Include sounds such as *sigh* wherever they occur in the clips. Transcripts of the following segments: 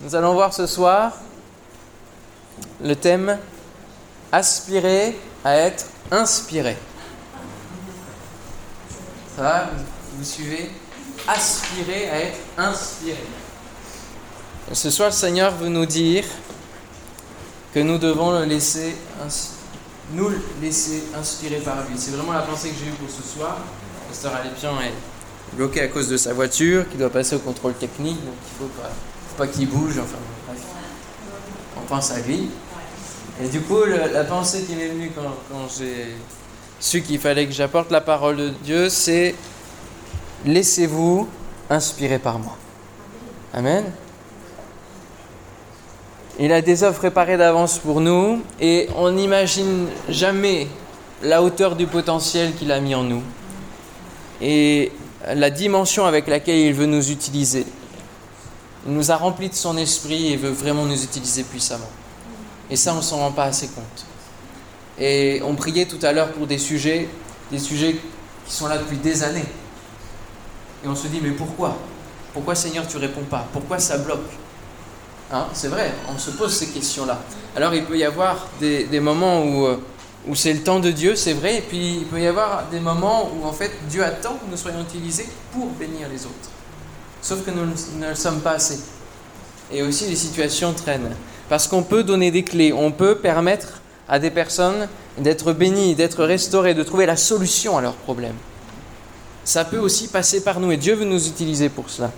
Nous allons voir ce soir le thème aspirer à être inspiré. Ça va Vous suivez? Aspirer à être inspiré. ce soir, le Seigneur veut nous dire que nous devons le laisser, nous laisser inspirer par lui. C'est vraiment la pensée que j'ai eue pour ce soir. Pasteur Alépian est bloqué à cause de sa voiture, qui doit passer au contrôle technique, donc il faut pas, pas qu'il bouge. Enfin, bref. On pense à lui. Et du coup, la pensée qui m'est venue quand, quand j'ai su qu'il fallait que j'apporte la parole de Dieu, c'est laissez-vous inspirer par moi. Amen. Il a des œuvres préparées d'avance pour nous et on n'imagine jamais la hauteur du potentiel qu'il a mis en nous et la dimension avec laquelle il veut nous utiliser. Il nous a remplis de son esprit et veut vraiment nous utiliser puissamment. Et ça, on s'en rend pas assez compte. Et on priait tout à l'heure pour des sujets, des sujets qui sont là depuis des années. Et on se dit, mais pourquoi? Pourquoi Seigneur, tu réponds pas? Pourquoi ça bloque? Hein? C'est vrai, on se pose ces questions-là. Alors il peut y avoir des, des moments où, euh, où c'est le temps de Dieu, c'est vrai, et puis il peut y avoir des moments où en fait Dieu attend que nous soyons utilisés pour bénir les autres. Sauf que nous ne le sommes pas assez. Et aussi les situations traînent. Parce qu'on peut donner des clés, on peut permettre à des personnes d'être bénies, d'être restaurées, de trouver la solution à leurs problèmes. Ça peut aussi passer par nous et Dieu veut nous utiliser pour cela.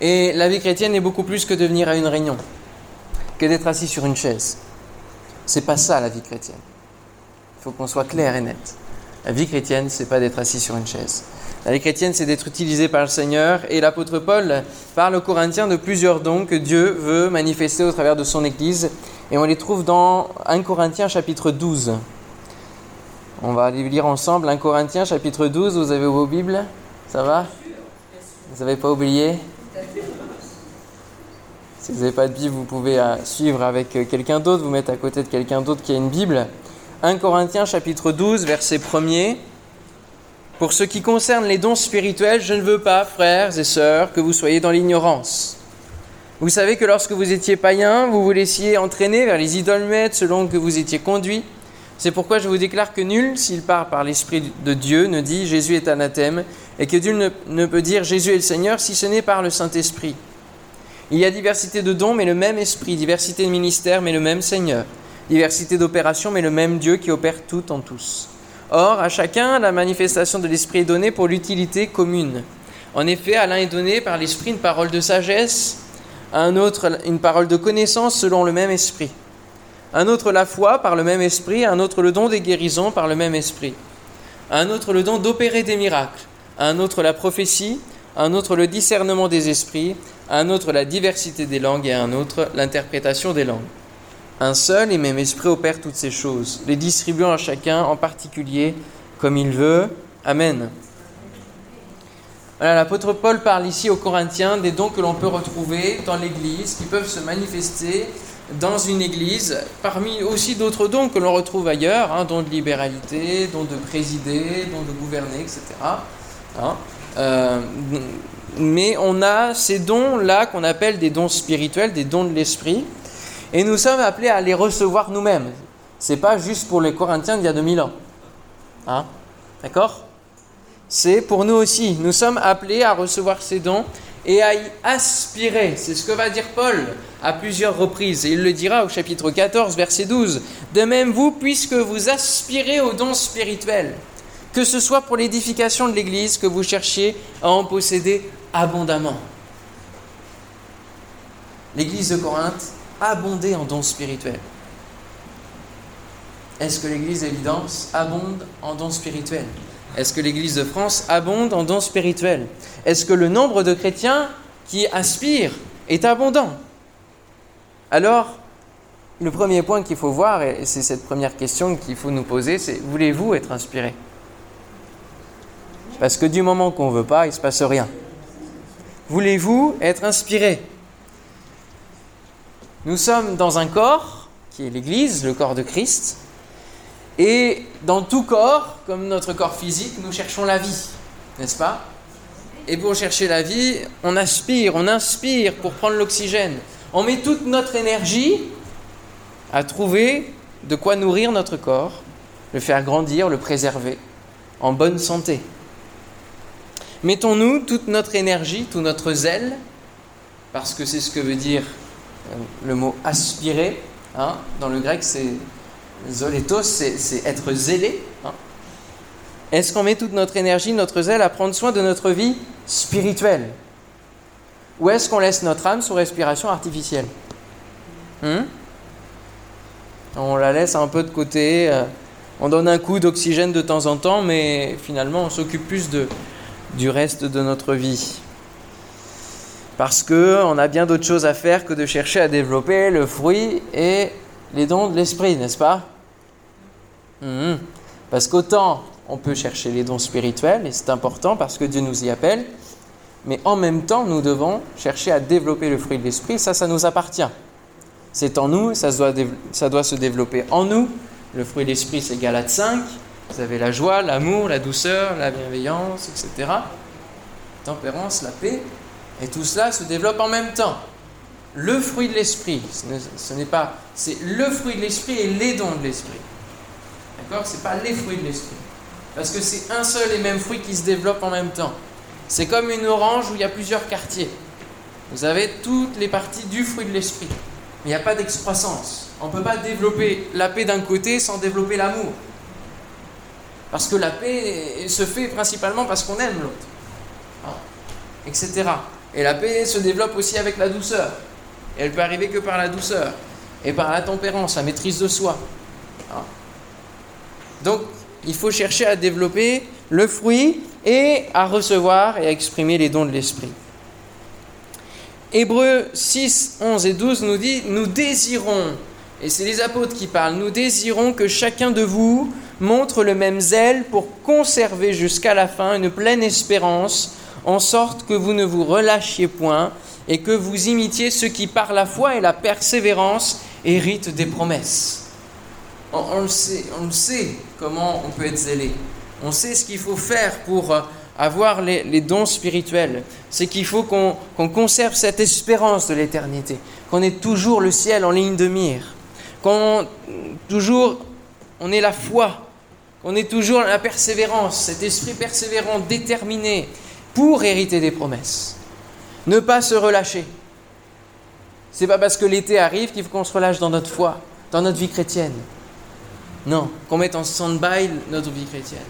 Et la vie chrétienne est beaucoup plus que de venir à une réunion, que d'être assis sur une chaise. C'est pas ça la vie chrétienne. Il faut qu'on soit clair et net. La vie chrétienne, c'est pas d'être assis sur une chaise. La vie chrétienne, c'est d'être utilisé par le Seigneur. Et l'apôtre Paul parle aux Corinthiens de plusieurs dons que Dieu veut manifester au travers de son Église. Et on les trouve dans 1 Corinthiens chapitre 12. On va aller lire ensemble 1 Corinthiens chapitre 12. Vous avez vos Bibles? Ça va? Vous n'avez pas oublié? Si vous n'avez pas de Bible, vous pouvez euh, suivre avec euh, quelqu'un d'autre, vous mettre à côté de quelqu'un d'autre qui a une Bible. 1 Corinthiens chapitre 12, verset 1er. Pour ce qui concerne les dons spirituels, je ne veux pas, frères et sœurs, que vous soyez dans l'ignorance. Vous savez que lorsque vous étiez païens, vous vous laissiez entraîner vers les idolmètres selon que vous étiez conduits. C'est pourquoi je vous déclare que nul, s'il part par l'Esprit de Dieu, ne dit Jésus est anathème, et que ne, ne peut dire Jésus est le Seigneur si ce n'est par le Saint-Esprit. Il y a diversité de dons, mais le même Esprit, diversité de ministères, mais le même Seigneur, diversité d'opérations, mais le même Dieu qui opère tout en tous. Or, à chacun, la manifestation de l'Esprit est donnée pour l'utilité commune. En effet, à l'un est donné par l'Esprit une parole de sagesse, à un autre une parole de connaissance selon le même Esprit, à un autre la foi par le même Esprit, à un autre le don des guérisons par le même Esprit, à un autre le don d'opérer des miracles, à un autre la prophétie, à un autre le discernement des esprits, à un autre la diversité des langues et à un autre l'interprétation des langues. Un seul et même esprit opère toutes ces choses, les distribuant à chacun en particulier comme il veut. Amen. L'apôtre Paul parle ici aux Corinthiens des dons que l'on peut retrouver dans l'Église, qui peuvent se manifester dans une Église, parmi aussi d'autres dons que l'on retrouve ailleurs, hein, dons de libéralité, dons de présider, dons de gouverner, etc. Hein, euh, mais on a ces dons-là qu'on appelle des dons spirituels, des dons de l'esprit, et nous sommes appelés à les recevoir nous-mêmes. Ce n'est pas juste pour les Corinthiens d'il y a 2000 ans. Hein? D'accord? C'est pour nous aussi. Nous sommes appelés à recevoir ces dons et à y aspirer. C'est ce que va dire Paul à plusieurs reprises. Et il le dira au chapitre 14, verset 12. De même, vous, puisque vous aspirez aux dons spirituels, que ce soit pour l'édification de l'Église, que vous cherchiez à en posséder abondamment. L'Église de Corinthe abonder en dons spirituels. Est-ce que l'Église d'Évidence abonde en dons spirituels? Est-ce que l'Église de France abonde en dons spirituels? Est-ce que le nombre de chrétiens qui aspirent est abondant? Alors, le premier point qu'il faut voir, et c'est cette première question qu'il faut nous poser, c'est voulez-vous être inspiré? Parce que du moment qu'on ne veut pas, il ne se passe rien. Voulez-vous être inspiré? Nous sommes dans un corps, qui est l'Église, le corps de Christ, et dans tout corps, comme notre corps physique, nous cherchons la vie, n'est-ce pas? Et pour chercher la vie, on aspire, on inspire pour prendre l'oxygène. On met toute notre énergie à trouver de quoi nourrir notre corps, le faire grandir, le préserver, en bonne santé. Mettons-nous toute notre énergie, tout notre zèle, parce que c'est ce que veut dire le mot aspirer. Hein. Dans le grec, c'est zolétos, c'est être zélé. Hein. Est-ce qu'on met toute notre énergie, notre zèle à prendre soin de notre vie spirituelle? Ou est-ce qu'on laisse notre âme sous respiration artificielle? Hmm? On la laisse un peu de côté, euh, on donne un coup d'oxygène de temps en temps, mais finalement on s'occupe plus du reste de notre vie. Parce qu'on a bien d'autres choses à faire que de chercher à développer le fruit et les dons de l'esprit, n'est-ce pas? Hmm. Parce qu'autant on peut chercher les dons spirituels, et c'est important parce que Dieu nous y appelle, mais en même temps, nous devons chercher à développer le fruit de l'esprit, ça, ça nous appartient. C'est en nous, ça doit, ça doit se développer en nous. Le fruit de l'esprit, c'est Galate 5. Vous avez la joie, l'amour, la douceur, la bienveillance, etc. Tempérance, la paix. Et tout cela se développe en même temps. Le fruit de l'esprit, ce n'est pas, c'est le fruit de l'esprit et les dons de l'esprit. D'accord? C'est pas les fruits de l'esprit. Parce que c'est un seul et même fruit qui se développe en même temps. C'est comme une orange où il y a plusieurs quartiers. Vous avez toutes les parties du fruit de l'esprit. Mais il n'y a pas d'excroissance. On ne peut pas développer la paix d'un côté sans développer l'amour. Parce que la paix se fait principalement parce qu'on aime l'autre. Ah. Etc. Et la paix se développe aussi avec la douceur. Et elle peut arriver que par la douceur. Et par la tempérance, la maîtrise de soi. Ah. Donc, il faut chercher à développer le fruit et à recevoir et à exprimer les dons de l'esprit. Hébreux 6, 11 et 12 nous dit, nous désirons, et c'est les apôtres qui parlent, nous désirons que chacun de vous montre le même zèle pour conserver jusqu'à la fin une pleine espérance, en sorte que vous ne vous relâchiez point et que vous imitiez ceux qui par la foi et la persévérance héritent des promesses on, le sait, on le sait comment on peut être zélé. On sait ce qu'il faut faire pour euh, avoir les, dons spirituels. C'est qu'il faut qu'on conserve cette espérance de l'éternité, qu'on ait toujours le ciel en ligne de mire, qu'on toujours on ait la foi, qu'on ait toujours la persévérance, cet esprit persévérant, déterminé pour hériter des promesses. Ne pas se relâcher. C'est pas parce que l'été arrive qu'il faut qu'on se relâche dans notre foi, dans notre vie chrétienne. Non, qu'on mette en stand-by notre vie chrétienne.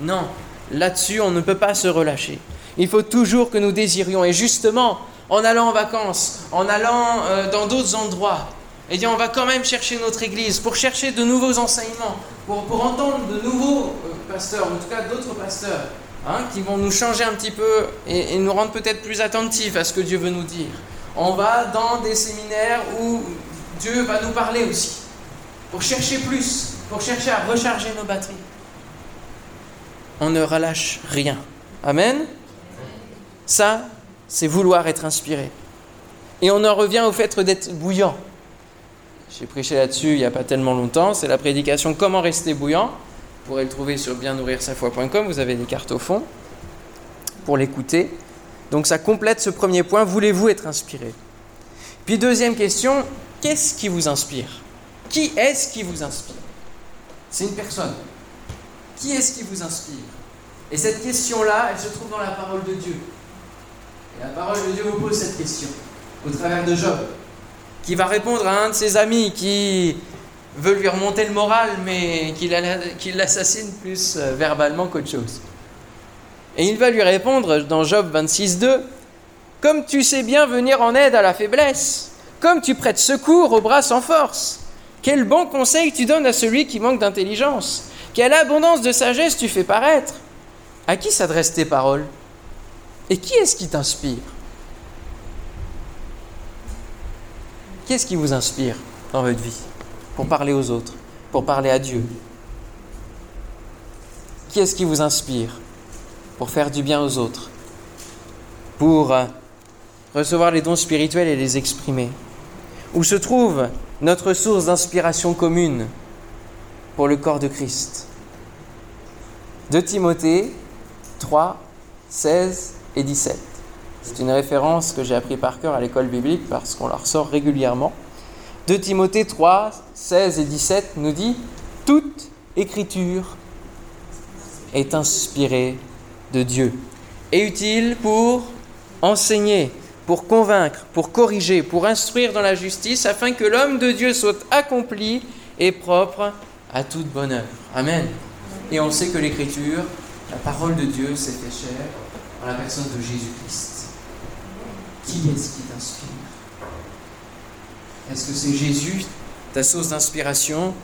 Non, là-dessus, on ne peut pas se relâcher. Il faut toujours que nous désirions. Et justement, en allant en vacances, en allant euh, dans d'autres endroits, eh bien, on va quand même chercher notre Église pour chercher de nouveaux enseignements, pour, pour entendre de nouveaux euh, pasteurs, en tout cas d'autres pasteurs, hein, qui vont nous changer un petit peu et, et nous rendre peut-être plus attentifs à ce que Dieu veut nous dire. On va dans des séminaires où Dieu va nous parler aussi pour chercher plus, pour chercher à recharger nos batteries. On ne relâche rien. Amen Ça, c'est vouloir être inspiré. Et on en revient au fait d'être bouillant. J'ai prêché là-dessus il n'y a pas tellement longtemps. C'est la prédication Comment rester bouillant? Vous pourrez le trouver sur biennourrir-sa-foi.com. Vous avez des cartes au fond pour l'écouter. Donc ça complète ce premier point. Voulez-vous être inspiré? Puis deuxième question, qu'est-ce qui vous inspire? Qui est-ce qui vous inspire? C'est une personne. Qui est-ce qui vous inspire? Et cette question-là, elle se trouve dans la parole de Dieu. Et la parole de Dieu vous pose cette question au travers de Job, qui va répondre à un de ses amis qui veut lui remonter le moral, mais qui l'assassine plus euh, verbalement qu'autre chose. Et il va lui répondre dans Job 26.2, Comme tu sais bien venir en aide à la faiblesse, comme tu prêtes secours aux bras sans force, quel bon conseil tu donnes à celui qui manque d'intelligence Quelle abondance de sagesse tu fais paraître. À qui s'adressent tes paroles? Et qui est-ce qui t'inspire? Qu'est-ce qui vous inspire dans votre vie? Pour parler aux autres, pour parler à Dieu Qui est-ce qui vous inspire pour faire du bien aux autres, pour euh, recevoir les dons spirituels et les exprimer? Où se trouve notre source d'inspiration commune pour le corps de Christ? De Timothée 3, 16 et 17. C'est une référence que j'ai appris par cœur à l'école biblique parce qu'on la ressort régulièrement. 2 Timothée 3, 16 et 17 nous dit Toute écriture est inspirée de Dieu et utile pour enseigner, pour convaincre, pour corriger, pour instruire dans la justice, afin que l'homme de Dieu soit accompli et propre à toute bonne œuvre. Amen. Et on sait que l'Écriture, la parole de Dieu, s'est fait chair en la personne de Jésus-Christ. Qui est-ce qui t'inspire? Est-ce que c'est Jésus, ta source d'inspiration,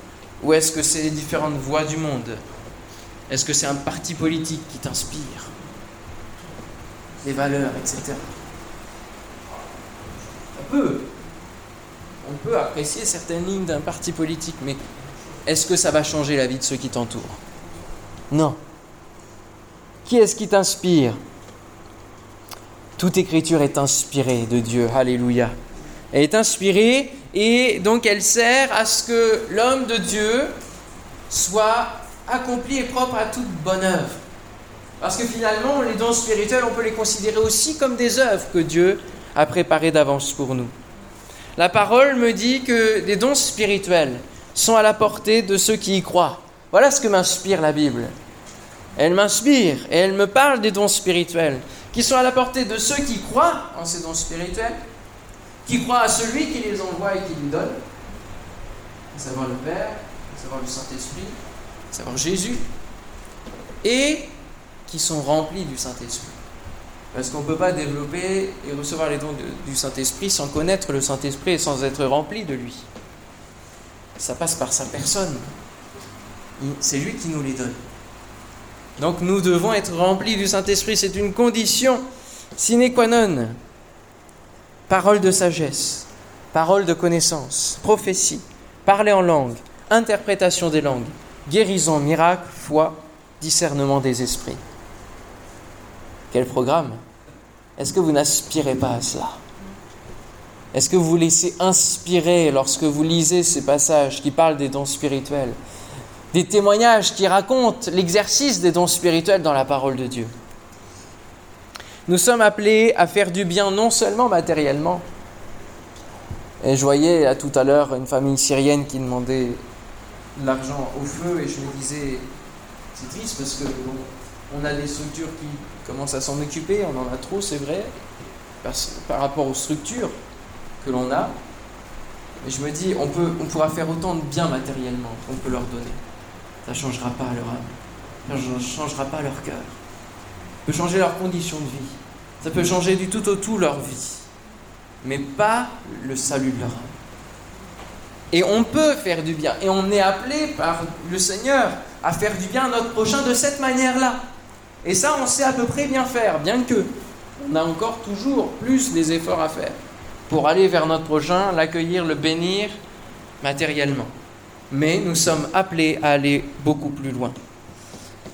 ou est-ce que c'est les différentes voix du monde? Est-ce que c'est un parti politique qui t'inspire? Les valeurs, etc. On peut. On peut apprécier certaines lignes d'un parti politique, mais est-ce que ça va changer la vie de ceux qui t'entourent? Non. Qui est-ce qui t'inspire? Toute écriture est inspirée de Dieu. Alléluia. Elle est inspirée et donc elle sert à ce que l'homme de Dieu soit accompli et propre à toute bonne œuvre. Parce que finalement, les dons spirituels, on peut les considérer aussi comme des œuvres que Dieu a préparées d'avance pour nous. La parole me dit que des dons spirituels sont à la portée de ceux qui y croient. Voilà ce que m'inspire la Bible. Elle m'inspire et elle me parle des dons spirituels qui sont à la portée de ceux qui croient en ces dons spirituels, qui croient à celui qui les envoie et qui les donne, à savoir le Père, à savoir le Saint-Esprit, à savoir Jésus, et qui sont remplis du Saint-Esprit. Parce qu'on ne peut pas développer et recevoir les dons du Saint-Esprit sans connaître le Saint-Esprit et sans être rempli de lui. Ça passe par sa personne. C'est lui qui nous les donne. Donc nous devons être remplis du Saint-Esprit, c'est une condition sine qua non. Parole de sagesse, parole de connaissance, prophétie, parler en langue, interprétation des langues, guérison, miracle, foi, discernement des esprits. Quel programme Est-ce que vous n'aspirez pas à cela? Est-ce que vous vous laissez inspirer lorsque vous lisez ces passages qui parlent des dons spirituels des témoignages qui racontent l'exercice des dons spirituels dans la parole de Dieu? Nous sommes appelés à faire du bien non seulement matériellement. Et je voyais à tout à l'heure une famille syrienne qui demandait de l'argent au feu et je me disais, c'est triste parce que on a des structures qui commencent à s'en occuper, on en a trop, c'est vrai, par, par, rapport aux structures que l'on a. Et je me dis, on, peut, on pourra faire autant de bien matériellement qu'on peut leur donner ça ne changera pas leur âme, ça ne changera pas leur cœur. Peut changer leurs conditions de vie, ça peut changer du tout au tout leur vie, mais pas le salut de leur âme. Et on peut faire du bien, et on est appelé par le Seigneur à faire du bien à notre prochain de cette manière-là. Et ça, on sait à peu près bien faire, bien que on a encore toujours plus des efforts à faire pour aller vers notre prochain, l'accueillir, le bénir matériellement mais nous sommes appelés à aller beaucoup plus loin.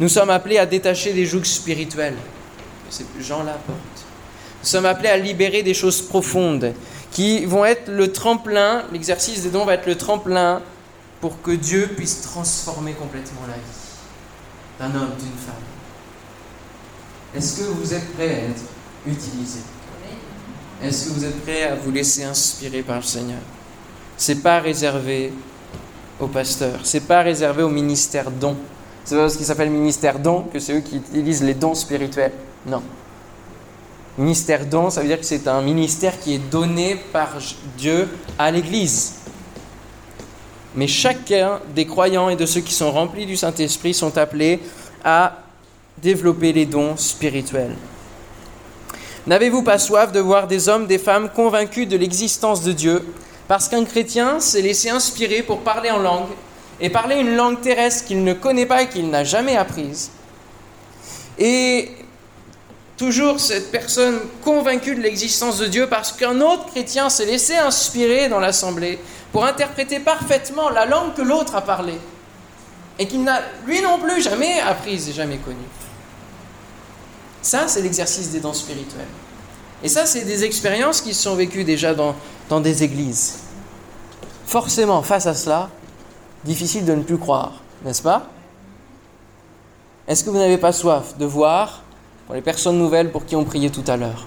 Nous sommes appelés à détacher des jougs spirituels. C'est Jean l'apporte. Nous sommes appelés à libérer des choses profondes qui vont être le tremplin, l'exercice des dons va être le tremplin pour que Dieu puisse transformer complètement la vie d'un homme, d'une femme. Est-ce que vous êtes prêts à être utilisés? Est-ce que vous êtes prêts à vous laisser inspirer par le Seigneur? C'est pas réservé au pasteur. C'est pas réservé au ministère don. C'est pas parce qu'il s'appelle ministère don que c'est eux qui utilisent les dons spirituels. Non. Ministère don, ça veut dire que c'est un ministère qui est donné par Dieu à l'Église. Mais chacun des croyants et de ceux qui sont remplis du Saint-Esprit sont appelés à développer les dons spirituels. N'avez-vous pas soif de voir des hommes, des femmes convaincus de l'existence de Dieu? Parce qu'un chrétien s'est laissé inspirer pour parler en langue, et parler une langue terrestre qu'il ne connaît pas et qu'il n'a jamais apprise. Et toujours cette personne convaincue de l'existence de Dieu parce qu'un autre chrétien s'est laissé inspirer dans l'assemblée pour interpréter parfaitement la langue que l'autre a parlé et qu'il n'a lui non plus jamais apprise et jamais connue. Ça, c'est l'exercice des dons spirituels. Et ça, c'est des expériences qui sont vécues déjà dans, dans des églises. Forcément, face à cela, difficile de ne plus croire, n'est-ce pas? Est-ce que vous n'avez pas soif de voir pour les personnes nouvelles pour qui on priait tout à l'heure.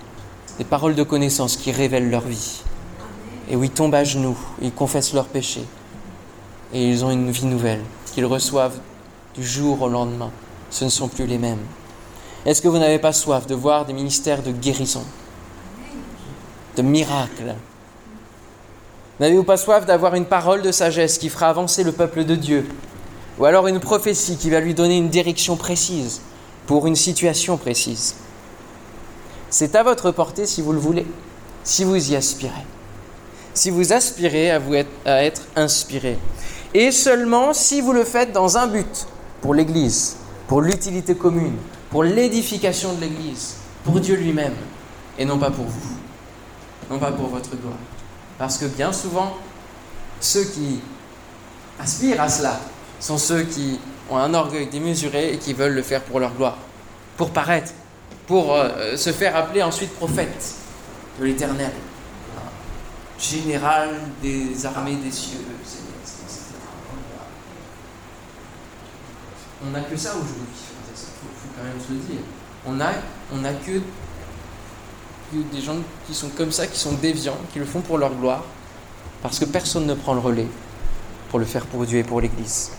Des paroles de connaissance qui révèlent leur vie? Et où ils tombent à genoux, ils confessent leurs péchés. Et ils ont une vie nouvelle, qu'ils reçoivent du jour au lendemain. Ce ne sont plus les mêmes. Est-ce que vous n'avez pas soif de voir des ministères de guérison, de miracles N'avez-vous pas soif d'avoir une parole de sagesse qui fera avancer le peuple de Dieu Ou alors une prophétie qui va lui donner une direction précise pour une situation précise C'est à votre portée si vous le voulez, si vous y aspirez. Si vous aspirez à, vous être, être inspiré. Et seulement si vous le faites dans un but, pour l'Église, pour l'utilité commune, pour l'édification de l'Église, pour Dieu lui-même, et non pas pour vous, non pas pour votre gloire. Parce que bien souvent, ceux qui aspirent à cela sont ceux qui ont un orgueil démesuré et qui veulent le faire pour leur gloire, pour paraître, pour euh, se faire appeler ensuite prophète de l'Éternel, général des armées des cieux. On n'a que ça aujourd'hui, il faut, quand même se le dire. On n'a on que des gens qui sont comme ça, qui sont déviants, qui le font pour leur gloire, parce que personne ne prend le relais pour le faire pour Dieu et pour l'Église.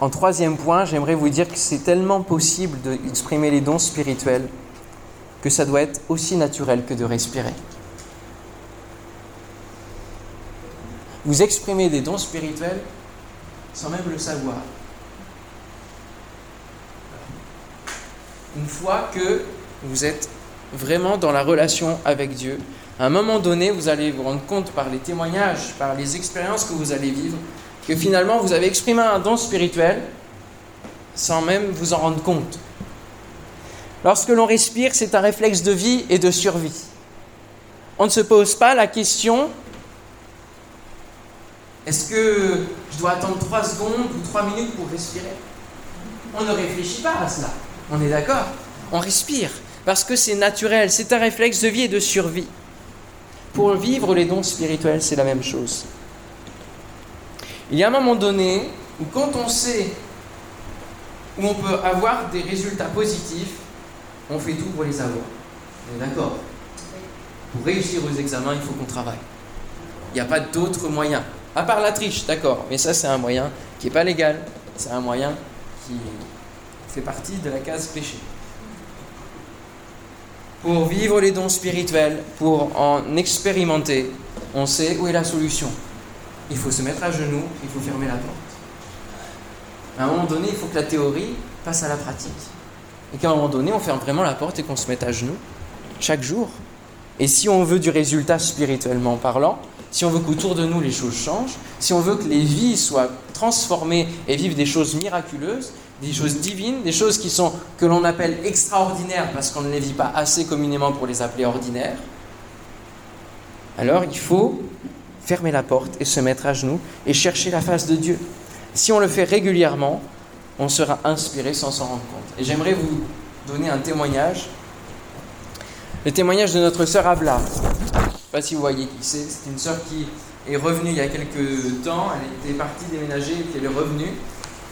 En troisième point, j'aimerais vous dire que c'est tellement possible d'exprimer les dons spirituels que ça doit être aussi naturel que de respirer. Vous exprimez des dons spirituels sans même le savoir. Une fois que vous êtes vraiment dans la relation avec Dieu, à un moment donné, vous allez vous rendre compte par les témoignages, par les expériences que vous allez vivre, que finalement vous avez exprimé un don spirituel sans même vous en rendre compte. Lorsque l'on respire, c'est un réflexe de vie et de survie. On ne se pose pas la question est-ce que je dois attendre 3 secondes ou 3 minutes pour respirer? On ne réfléchit pas à cela. On est d'accord On respire parce que c'est naturel, c'est un réflexe de vie et de survie. Pour vivre les dons spirituels, c'est la même chose. Il y a un moment donné où quand on sait où on peut avoir des résultats positifs, on fait tout pour les avoir. On est d'accord Pour réussir aux examens, il faut qu'on travaille. Il n'y a pas d'autre moyen. À part la triche, d'accord. Mais ça, c'est un moyen qui n'est pas légal. C'est un moyen qui fait partie de la case péché. Pour vivre les dons spirituels, pour en expérimenter, on sait où est la solution. Il faut se mettre à genoux, il faut fermer la porte. À un moment donné, il faut que la théorie passe à la pratique. Et qu'à un moment donné, on ferme vraiment la porte et qu'on se mette à genoux chaque jour. Et si on veut du résultat spirituellement parlant, si on veut qu'autour de nous les choses changent, si on veut que les vies soient transformées et vivent des choses miraculeuses, des choses divines, des choses qui sont que l'on appelle extraordinaires parce qu'on ne les vit pas assez communément pour les appeler ordinaires, alors il faut fermer la porte et se mettre à genoux et chercher la face de Dieu. Si on le fait régulièrement, on sera inspiré sans s'en rendre compte. Et j'aimerais vous donner un témoignage. Le témoignage de notre sœur Abla. Je ne sais pas si vous voyez qui c'est. C'est une sœur qui est revenue il y a quelques temps. Elle était partie déménager et elle est revenue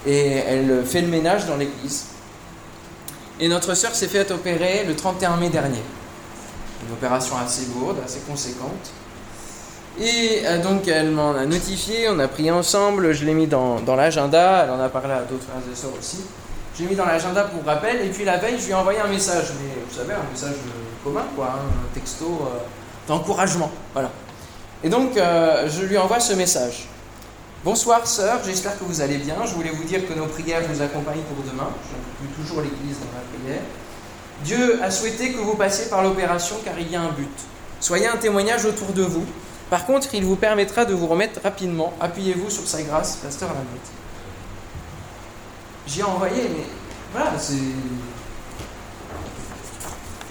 et elle fait le ménage dans l'église. Et notre sœur s'est fait opérer le 31 mai dernier. Une opération assez lourde, assez conséquente. Et euh, donc elle m'en a notifié, on a pris ensemble, je l'ai mis dans, l'agenda, elle en a parlé à d'autres frères et sœurs aussi. J'ai mis dans l'agenda pour rappel, et puis la veille, je lui ai envoyé un message, mais vous savez, un message commun, quoi, hein, un texto euh, d'encouragement. Voilà. Et donc, euh, je lui envoie ce message. Bonsoir sœur, j'espère que vous allez bien. Je voulais vous dire que nos prières vous accompagnent pour demain. J'inclus toujours l'Église dans ma prière. Dieu a souhaité que vous passiez par l'opération car il y a un but. Soyez un témoignage autour de vous. Par contre, il vous permettra de vous remettre rapidement. Appuyez-vous sur sa grâce, pasteur Lamotte. J'y ai envoyé, mais voilà, c'est.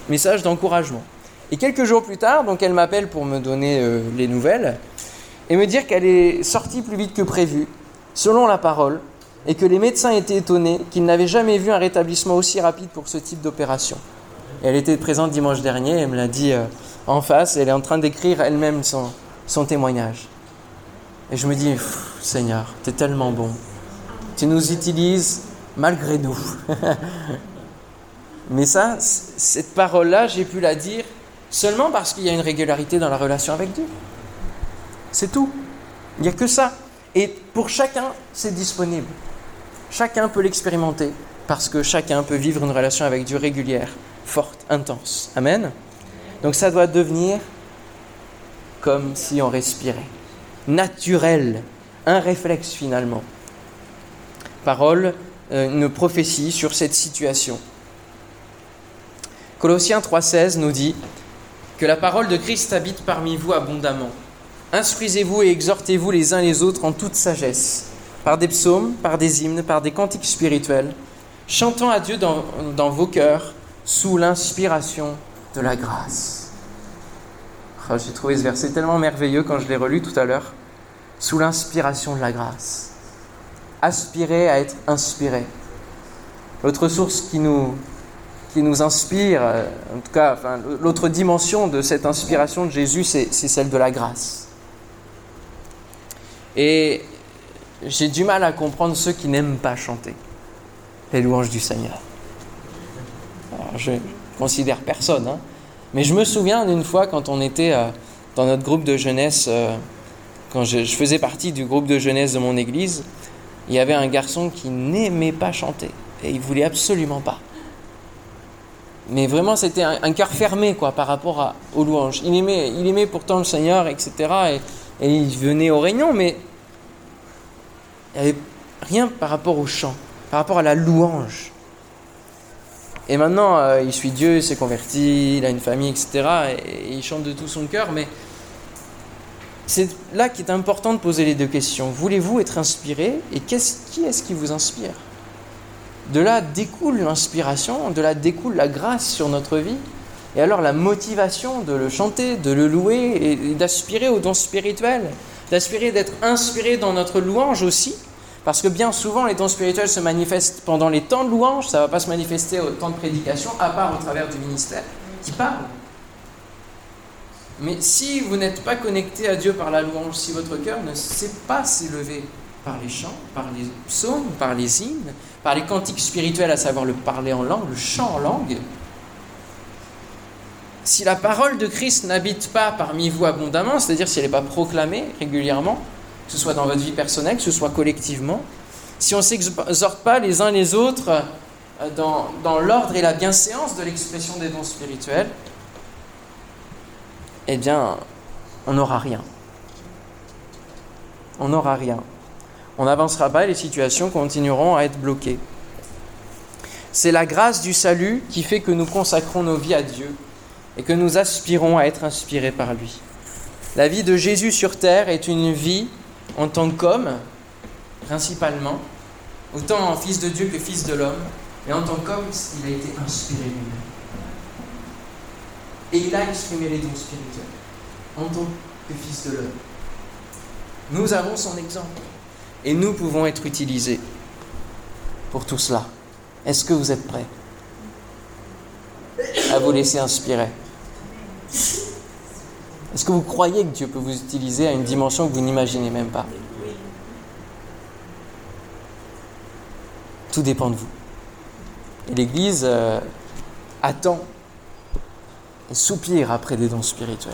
Message d'encouragement. Et quelques jours plus tard, donc elle m'appelle pour me donner euh, les nouvelles et me dire qu'elle est sortie plus vite que prévu, selon la parole, et que les médecins étaient étonnés qu'ils n'avaient jamais vu un rétablissement aussi rapide pour ce type d'opération. Elle était présente dimanche dernier, elle me l'a dit euh, en face, elle est en train d'écrire elle-même son, son témoignage. Et je me dis, Seigneur, tu es tellement bon. Tu nous utilises malgré nous. *laughs* Mais ça, cette parole-là, j'ai pu la dire seulement parce qu'il y a une régularité dans la relation avec Dieu. C'est tout. Il n'y a que ça. Et pour chacun, c'est disponible. Chacun peut l'expérimenter parce que chacun peut vivre une relation avec Dieu régulière, forte, intense. Amen. Donc ça doit devenir comme si on respirait. Naturel, un réflexe finalement. Parole, euh, une prophétie sur cette situation. Colossiens 3.16 nous dit que la parole de Christ habite parmi vous abondamment. Instruisez-vous et exhortez-vous les uns les autres en toute sagesse, par des psaumes, par des hymnes, par des cantiques spirituels, chantant à Dieu dans, vos cœurs sous l'inspiration de la grâce. Oh, J'ai trouvé ce verset tellement merveilleux quand je l'ai relu tout à l'heure. Sous l'inspiration de la grâce. Aspirer à être inspiré. L'autre source qui nous, inspire, euh, en tout cas, l'autre dimension de cette inspiration de Jésus, c'est celle de la grâce. Et j'ai du mal à comprendre ceux qui n'aiment pas chanter les louanges du Seigneur. Alors, je considère personne, hein, mais je me souviens d'une fois quand on était euh, dans notre groupe de jeunesse, euh, quand je, faisais partie du groupe de jeunesse de mon église, il y avait un garçon qui n'aimait pas chanter et il voulait absolument pas. Mais vraiment, c'était un, cœur fermé quoi, par rapport aux louanges. Il aimait, il aimait pourtant le Seigneur, etc. Et, et il venait aux réunions, mais il n'y avait rien par rapport au chant, par rapport à la louange. Et maintenant, euh, il suit Dieu, il s'est converti, il a une famille, etc. Et, il chante de tout son cœur, mais c'est là qu'il est important de poser les deux questions. Voulez-vous être inspiré Et qui est-ce qui vous inspire? De là découle l'inspiration, de là découle la grâce sur notre vie. Et alors la motivation de le chanter, de le louer et d'aspirer au don spirituel, d'aspirer d'être inspiré dans notre louange aussi. Parce que bien souvent, les dons spirituels se manifestent pendant les temps de louange, ça ne va pas se manifester au temps de prédication, à part au travers du ministère qui parle. Mais si vous n'êtes pas connecté à Dieu par la louange, si votre cœur ne sait pas s'élever par les chants, par les psaumes, par les hymnes, par les cantiques spirituels, à savoir le parler en langue, le chant en langue, si la parole de Christ n'habite pas parmi vous abondamment, c'est-à-dire si elle n'est pas proclamée régulièrement, que ce soit dans votre vie personnelle, que ce soit collectivement, si on ne s'exhorte pas les uns les autres dans, dans l'ordre et la bienséance de l'expression des dons spirituels, eh bien, on n'aura rien. On n'aura rien. On n'avancera pas et les situations continueront à être bloquées. C'est la grâce du salut qui fait que nous consacrons nos vies à Dieu et que nous aspirons à être inspirés par lui. La vie de Jésus sur terre est une vie en tant qu'homme, principalement, autant en fils de Dieu que fils de l'homme, mais en tant qu'homme, il a été inspiré lui-même. Et il a exprimé les dons spirituels en tant que fils de l'homme. Nous avons son exemple et nous pouvons être utilisés pour tout cela. Est-ce que vous êtes prêts à vous laisser inspirer? Est-ce que vous croyez que Dieu peut vous utiliser à une dimension que vous n'imaginez même pas? Tout dépend de vous. Et l'Église euh, attend et soupire après des dons spirituels.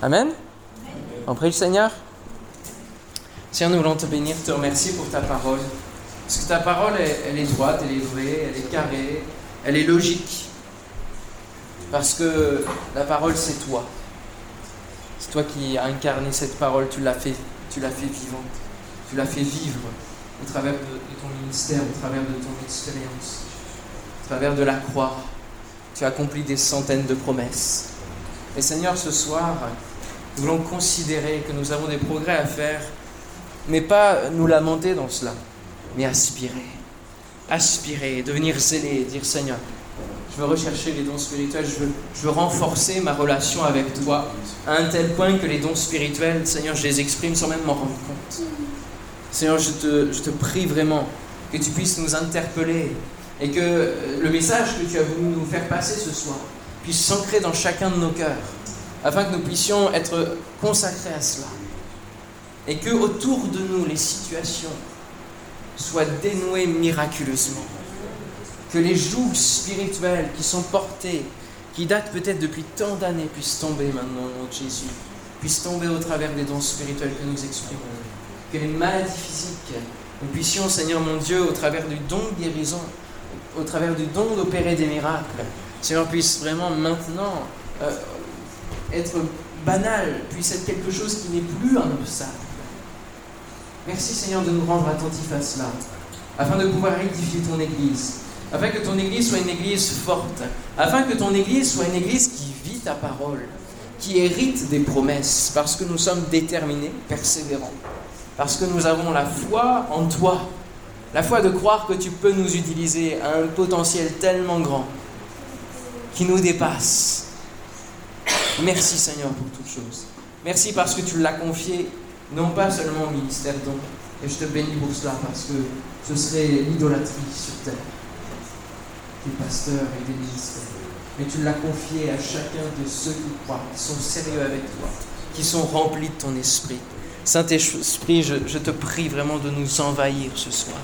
Amen? On prie le Seigneur? Seigneur, nous voulons te bénir, te remercier pour ta parole. Parce que ta parole, elle, elle, est droite, elle est vraie, elle est carrée, elle est logique. Parce que la parole, c'est toi. C'est toi qui as incarné cette parole, tu l'as fait, tu vivante. Tu l'as fait vivre au travers de, de ton ministère, au travers de ton expérience, au travers de la croix. Tu as accompli des centaines de promesses. Et Seigneur, ce soir, nous voulons considérer que nous avons des progrès à faire, mais pas nous lamenter dans cela, mais aspirer. Aspirer, devenir zélé, dire Seigneur, je veux rechercher les dons spirituels, je veux, renforcer ma relation avec toi à un tel point que les dons spirituels, Seigneur, je les exprime sans même m'en rendre compte. Seigneur, je te, je te prie vraiment que tu puisses nous interpeller et que le message que tu as voulu nous faire passer ce soir puisse s'ancrer dans chacun de nos cœurs, afin que nous puissions être consacrés à cela. et que autour de nous les situations soient dénouées miraculeusement. Que les joues spirituelles qui sont portées, qui datent peut-être depuis tant d'années, puissent tomber maintenant au nom de Jésus, puissent tomber au travers des dons spirituels que nous exprimons. Que les maladies physiques, nous puissions, Seigneur mon Dieu, au travers du don de guérison, au travers du don d'opérer des miracles, Seigneur, puisse vraiment maintenant euh, être banal, puisse être quelque chose qui n'est plus un obstacle. Merci Seigneur de nous rendre attentifs à cela, afin de pouvoir édifier ton Église, afin que ton Église soit une Église forte, afin que ton Église soit une Église qui vit ta parole, qui hérite des promesses, parce que nous sommes déterminés, persévérants, parce que nous avons la foi en toi, la foi de croire que tu peux nous utiliser à un potentiel tellement grand qui nous dépasse. Merci Seigneur pour toutes choses. Merci parce que tu l'as confié non pas seulement au ministère don, et je te bénis pour cela parce que ce serait l'idolâtrie sur terre, des pasteurs et des ministères. Mais tu l'as confié à chacun de ceux qui croient, qui sont sérieux avec toi, qui sont remplis de ton esprit. Saint-Esprit, je, je, te prie vraiment de nous envahir ce soir,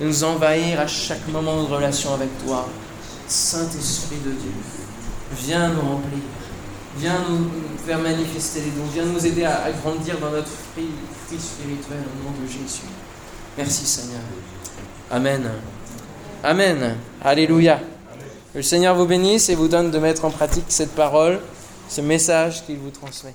de nous envahir à chaque moment de relation avec toi. Saint-Esprit de Dieu, viens nous remplir, viens nous faire manifester les dons, viens nous aider à, grandir dans notre fruit spirituel au nom de Jésus. Merci Seigneur. Amen. Amen. Alléluia. Le Seigneur vous bénisse et vous donne de mettre en pratique cette parole, ce message qu'il vous transmet.